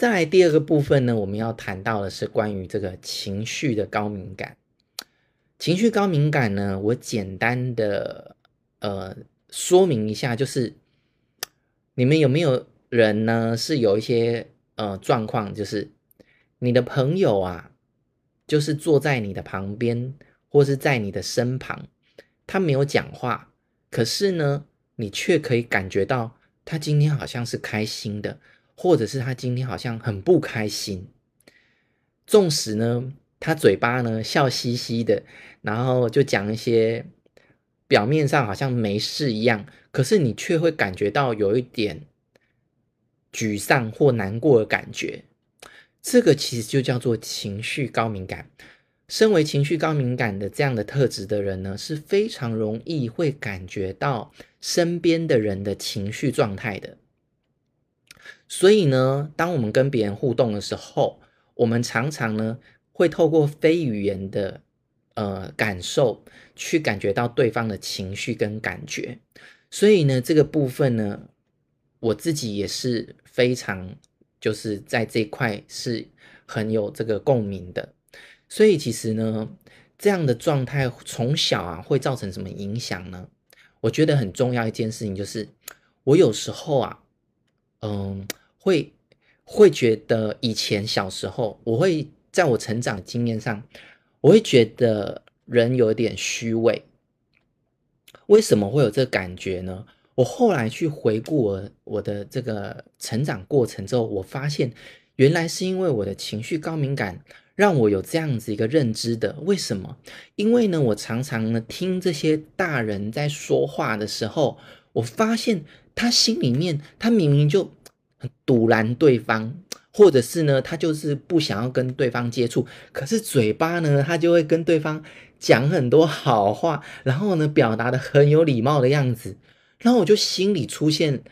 再来第二个部分呢，我们要谈到的是关于这个情绪的高敏感。情绪高敏感呢，我简单的呃说明一下，就是你们有没有人呢是有一些呃状况，就是你的朋友啊，就是坐在你的旁边或是在你的身旁，他没有讲话，可是呢，你却可以感觉到他今天好像是开心的。或者是他今天好像很不开心，纵使呢，他嘴巴呢笑嘻嘻的，然后就讲一些表面上好像没事一样，可是你却会感觉到有一点沮丧或难过的感觉。这个其实就叫做情绪高敏感。身为情绪高敏感的这样的特质的人呢，是非常容易会感觉到身边的人的情绪状态的。所以呢，当我们跟别人互动的时候，我们常常呢会透过非语言的呃感受，去感觉到对方的情绪跟感觉。所以呢，这个部分呢，我自己也是非常就是在这块是很有这个共鸣的。所以其实呢，这样的状态从小啊会造成什么影响呢？我觉得很重要一件事情就是，我有时候啊，嗯。会会觉得以前小时候，我会在我成长经验上，我会觉得人有点虚伪。为什么会有这个感觉呢？我后来去回顾我我的这个成长过程之后，我发现原来是因为我的情绪高敏感，让我有这样子一个认知的。为什么？因为呢，我常常呢听这些大人在说话的时候，我发现他心里面，他明明就很。堵拦对方，或者是呢，他就是不想要跟对方接触，可是嘴巴呢，他就会跟对方讲很多好话，然后呢，表达的很有礼貌的样子，然后我就心里出现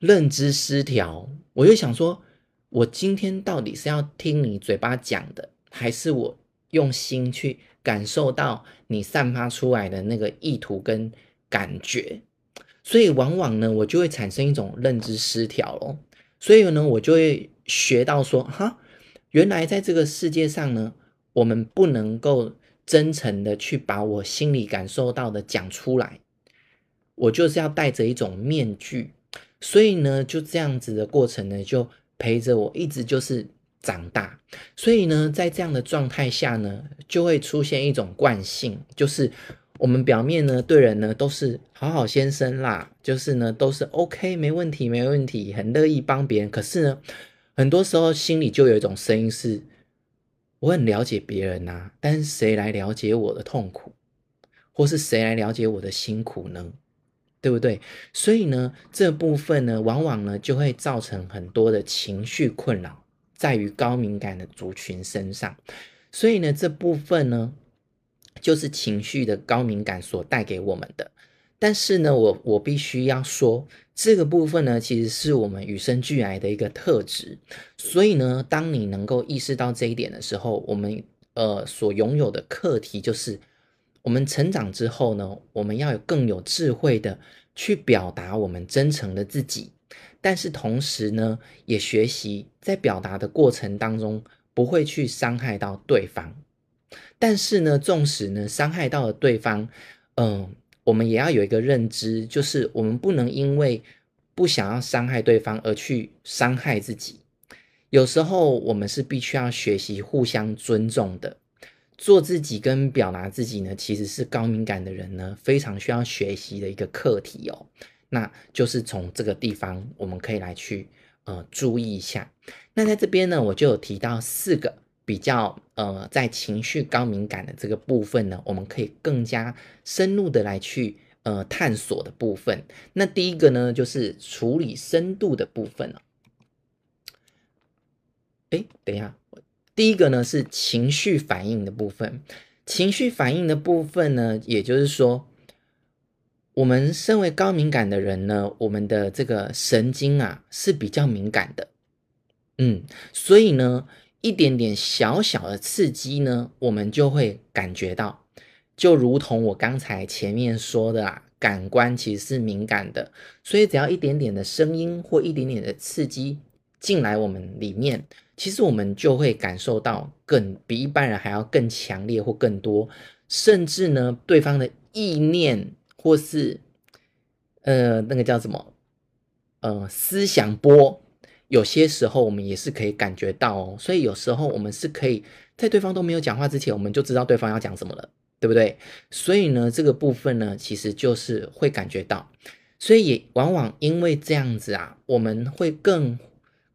认知失调，我就想说，我今天到底是要听你嘴巴讲的，还是我用心去感受到你散发出来的那个意图跟感觉？所以往往呢，我就会产生一种认知失调咯。所以呢，我就会学到说，哈，原来在这个世界上呢，我们不能够真诚的去把我心里感受到的讲出来，我就是要戴着一种面具。所以呢，就这样子的过程呢，就陪着我一直就是长大。所以呢，在这样的状态下呢，就会出现一种惯性，就是。我们表面呢，对人呢都是好好先生啦，就是呢都是 OK，没问题，没问题，很乐意帮别人。可是呢，很多时候心里就有一种声音是：我很了解别人呐，但是谁来了解我的痛苦，或是谁来了解我的辛苦呢？对不对？所以呢，这部分呢，往往呢就会造成很多的情绪困扰，在于高敏感的族群身上。所以呢，这部分呢。就是情绪的高敏感所带给我们的，但是呢，我我必须要说，这个部分呢，其实是我们与生俱来的一个特质。所以呢，当你能够意识到这一点的时候，我们呃所拥有的课题就是，我们成长之后呢，我们要有更有智慧的去表达我们真诚的自己，但是同时呢，也学习在表达的过程当中不会去伤害到对方。但是呢，纵使呢伤害到了对方，嗯、我们也要有一个认知，就是我们不能因为不想要伤害对方而去伤害自己。有时候我们是必须要学习互相尊重的，做自己跟表达自己呢，其实是高敏感的人呢非常需要学习的一个课题哦。那就是从这个地方我们可以来去呃注意一下。那在这边呢，我就有提到四个。比较呃，在情绪高敏感的这个部分呢，我们可以更加深入的来去呃探索的部分。那第一个呢，就是处理深度的部分了。哎，等一下，第一个呢是情绪反应的部分。情绪反应的部分呢，也就是说，我们身为高敏感的人呢，我们的这个神经啊是比较敏感的。嗯，所以呢。一点点小小的刺激呢，我们就会感觉到，就如同我刚才前面说的啊，感官其实是敏感的，所以只要一点点的声音或一点点的刺激，进来我们里面，其实我们就会感受到更比一般人还要更强烈或更多，甚至呢，对方的意念或是呃那个叫什么？呃思想波，有些时候我们也是可以感觉到哦。所以有时候我们是可以在对方都没有讲话之前，我们就知道对方要讲什么了，对不对？所以呢，这个部分呢，其实就是会感觉到，所以也往往因为这样子啊，我们会更。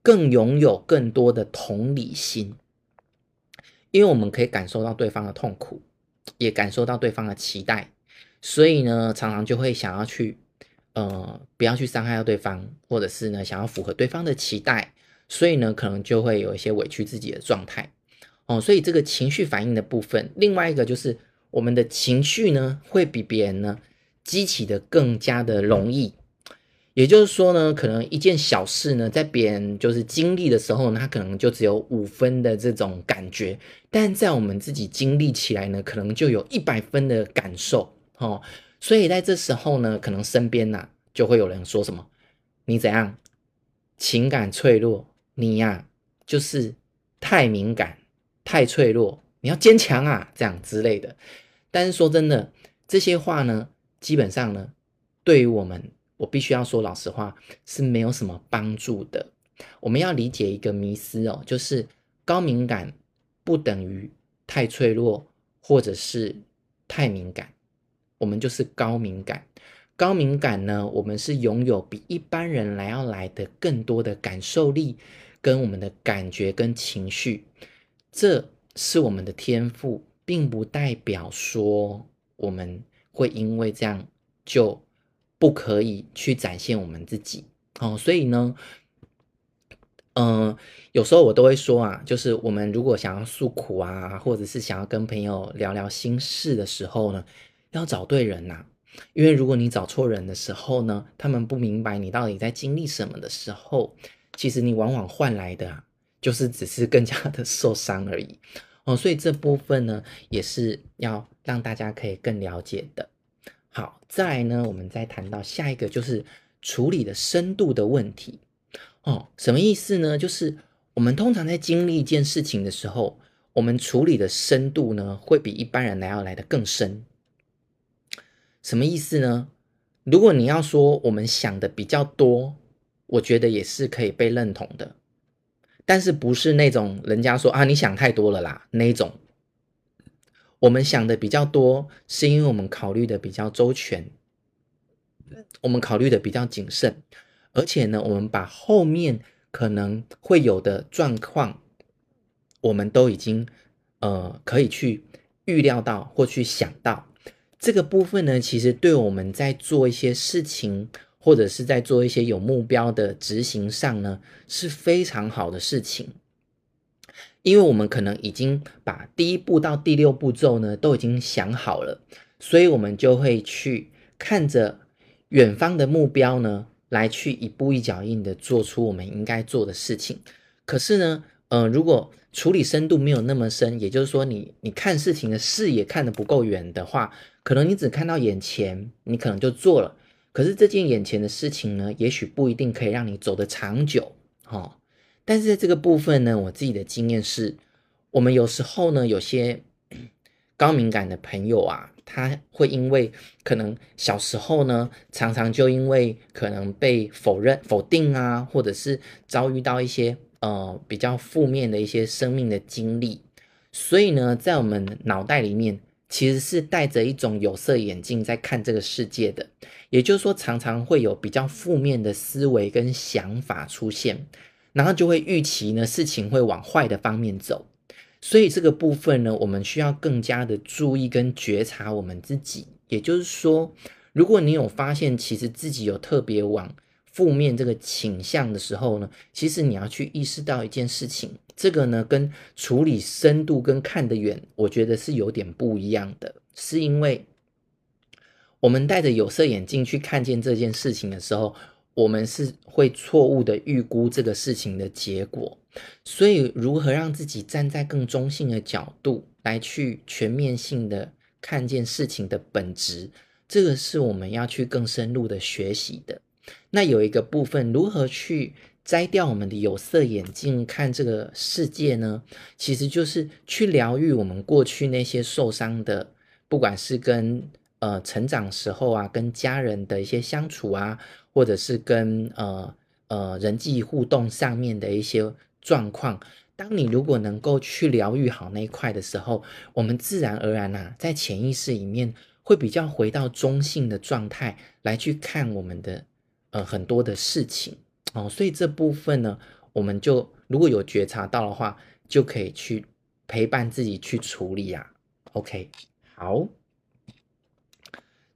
更拥有更多的同理心，因为我们可以感受到对方的痛苦，也感受到对方的期待，所以呢，常常就会想要去，呃，不要去伤害到对方，或者是呢，想要符合对方的期待，所以呢，可能就会有一些委屈自己的状态，哦，所以这个情绪反应的部分，另外一个就是我们的情绪呢，会比别人呢激起的更加的容易。也就是说呢，可能一件小事呢，在别人就是经历的时候呢，他可能就只有五分的这种感觉，但在我们自己经历起来呢，可能就有一百分的感受哦。所以在这时候呢，可能身边呐、啊、就会有人说什么：“你怎样？情感脆弱？你呀、就是太敏感、太脆弱，你要坚强啊，这样之类的。”但是说真的，这些话呢，基本上呢，对于我们。我必须要说老实话，是没有什么帮助的。我们要理解一个迷思哦，就是高敏感不等于太脆弱，或者是太敏感。我们就是高敏感。高敏感呢，我们是拥有比一般人来要来的更多的感受力，跟我们的感觉跟情绪，这是我们的天赋，并不代表说我们会因为这样就。不可以去展现我们自己哦，所以呢，嗯、有时候我都会说啊，就是我们如果想要诉苦啊，或者是想要跟朋友聊聊心事的时候呢，要找对人呐、啊。因为如果你找错人的时候呢，他们不明白你到底在经历什么的时候，其实你往往换来的，就是只是更加的 受伤而已哦。所以这部分呢，也是要让大家可以更了解的。好，再来呢，我们再谈到下一个，就是处理的深度的问题哦。什么意思呢？就是我们通常在经历一件事情的时候，我们处理的深度呢，会比一般人来要来得更深。什么意思呢？如果你要说我们想的比较多，我觉得也是可以被认同的，但是不是那种人家说啊，你想太多了啦那一种。我们想的比较多，是因为我们考虑的比较周全，我们考虑的比较谨慎，而且呢，我们把后面可能会有的状况，我们都已经呃可以去预料到或去想到。这个部分呢，其实对我们在做一些事情，或者是在做一些有目标的执行上呢，是非常好的事情。因为我们可能已经把第一步到第六步骤呢都已经想好了，所以我们就会去看着远方的目标呢，来去一步一脚印的做出我们应该做的事情。可是呢，呃，如果处理深度没有那么深，也就是说你你看事情的视野看得不够远的话，可能你只看到眼前，你可能就做了。可是这件眼前的事情呢，也许不一定可以让你走得长久，哦。但是在这个部分呢，我自己的经验是，我们有时候呢，有些 高敏感的朋友啊，他会因为可能小时候呢，常常就因为可能被否认、否定啊，或者是遭遇到一些呃比较负面的一些生命的经历，所以呢，在我们脑袋里面其实是戴着一种有色眼镜在看这个世界的，也就是说，常常会有比较负面的思维跟想法出现。然后就会预期呢，事情会往坏的方面走，所以这个部分呢，我们需要更加的注意跟觉察我们自己。也就是说，如果你有发现其实自己有特别往负面这个倾向的时候呢，其实你要去意识到一件事情，这个呢跟处理深度跟看得远，我觉得是有点不一样的，是因为我们戴着有色眼镜去看见这件事情的时候。我们是会错误的预估这个事情的结果，所以如何让自己站在更中性的角度来去全面性的看见事情的本质，这个是我们要去更深入的学习的。那有一个部分，如何去摘掉我们的有色眼镜看这个世界呢，其实就是去疗愈我们过去那些受伤的，不管是跟呃成长时候啊，跟家人的一些相处啊，或者是跟呃呃人际互动上面的一些状况。当你如果能够去疗愈好那一块的时候，我们自然而然啊，在潜意识里面会比较回到中性的状态来去看我们的呃很多的事情。哦，所以这部分呢，我们就如果有觉察到的话，就可以去陪伴自己去处理啊。OK，好，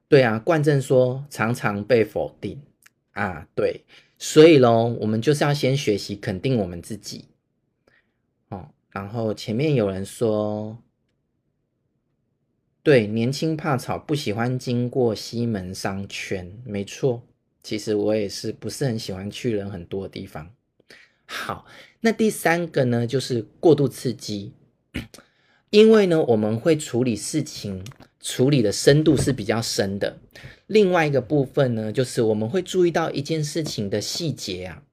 对啊，冠正说常常被否定啊，对，所以咯，我们就是要先学习肯定我们自己。哦，然后前面有人说，对，年轻怕吵，不喜欢经过西门商圈，没错。其实我也是不是很喜欢去人很多的地方。好，那第三个呢，就是过度刺激，因为呢，我们会处理事情，处理的深度是比较深的。另外一个部分呢，就是我们会注意到一件事情的细节啊，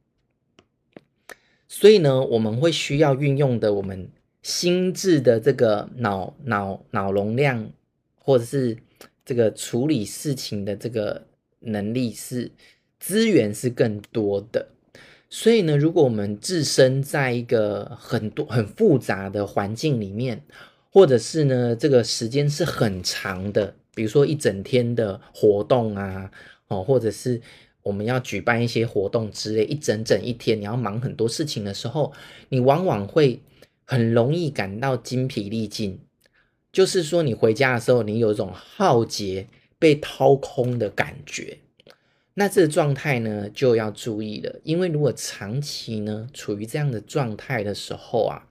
所以呢，我们会需要运用的我们心智的这个脑脑脑容量，或者是这个处理事情的这个。能力是资源是更多的，所以呢，如果我们置身在一个很多很复杂的环境里面，或者是呢，这个时间是很长的，比如说一整天的活动啊，哦，或者是我们要举办一些活动之类，一整整一天你要忙很多事情的时候，你往往会很容易感到精疲力尽，就是说你回家的时候，你有一种耗竭。被掏空的感觉，那这个状态呢，就要注意了，因为如果长期呢处于这样的状态的时候啊，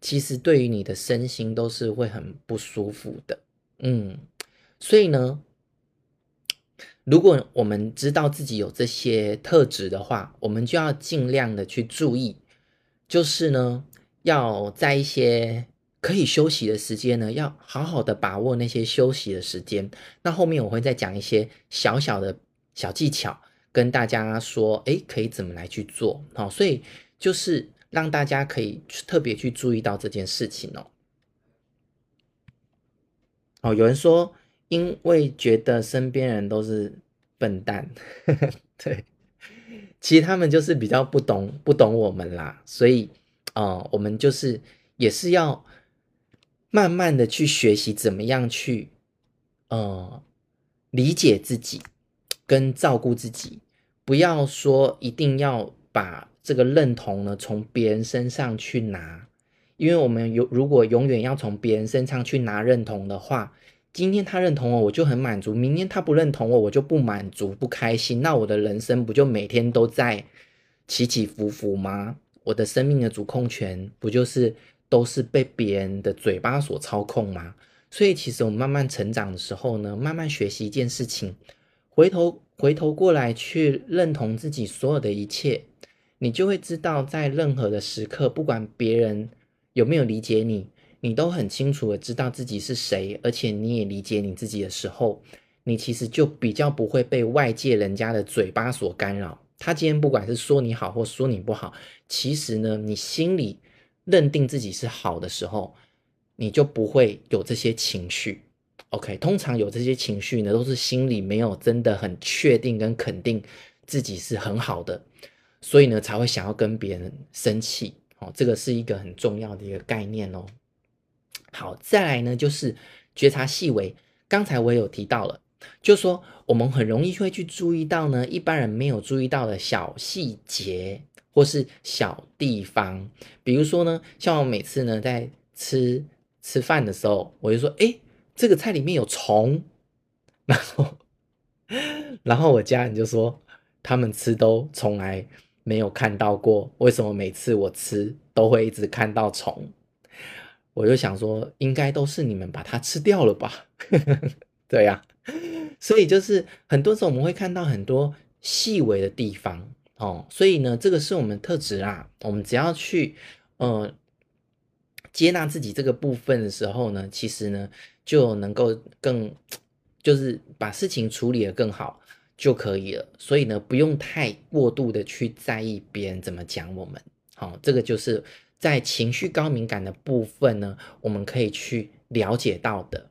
其实对于你的身心都是会很不舒服的，嗯，所以呢，如果我们知道自己有这些特质的话，我们就要尽量的去注意，就是呢，要在一些。可以休息的时间呢，要好好的把握那些休息的时间。那后面我会再讲一些小小的小技巧，跟大家说，诶，可以怎么来去做。好，所以就是让大家可以特别去注意到这件事情哦。哦，有人说，因为觉得身边人都是笨蛋，对，其实他们就是比较不懂不懂我们啦，所以，呃，我们就是也是要。慢慢的去学习怎么样去，呃，理解自己跟照顾自己，不要说一定要把这个认同呢从别人身上去拿，因为我们有如果永远要从别人身上去拿认同的话，今天他认同我，我就很满足；明天他不认同我，我就不满足、不开心。那我的人生不就每天都在起起伏伏吗？我的生命的主控权不就是？都是被别人的嘴巴所操控吗？所以其实我们慢慢成长的时候呢，慢慢学习一件事情，回头回头过来去认同自己所有的一切，你就会知道，在任何的时刻，不管别人有没有理解你，你都很清楚的知道自己是谁，而且你也理解你自己的时候，你其实就比较不会被外界人家的嘴巴所干扰。他今天不管是说你好或说你不好，其实呢，你心里。认定自己是好的时候，你就不会有这些情绪。OK，通常有这些情绪呢，都是心里没有真的很确定跟肯定自己是很好的，所以呢才会想要跟别人生气。哦，这个是一个很重要的一个概念哦。好，再来呢就是觉察细微。刚才我也有提到了，就是说我们很容易会去注意到呢，一般人没有注意到的小细节。或是小地方，比如说呢，像我每次呢在吃吃饭的时候，我就说，诶，这个菜里面有虫，然后，然后我家人就说，他们吃都从来没有看到过，为什么每次我吃都会一直看到虫？我就想说，应该都是你们把它吃掉了吧？对呀，所以就是很多时候我们会看到很多细微的地方。哦，所以呢，这个是我们特质啦。我们只要去，呃，接纳自己这个部分的时候呢，其实呢，就能够更，就是把事情处理得更好。就可以了。所以呢，不用太过度的去在意别人怎么讲我们。好，这个就是在情绪高敏感的部分呢，我们可以去了解到的。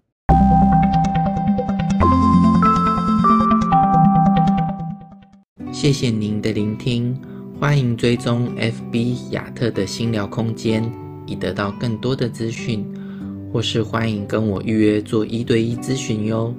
谢谢您的聆听，欢迎追踪 FB 亚特的心聊空间，以得到更多的资讯，或是欢迎跟我预约做一对一咨询哟。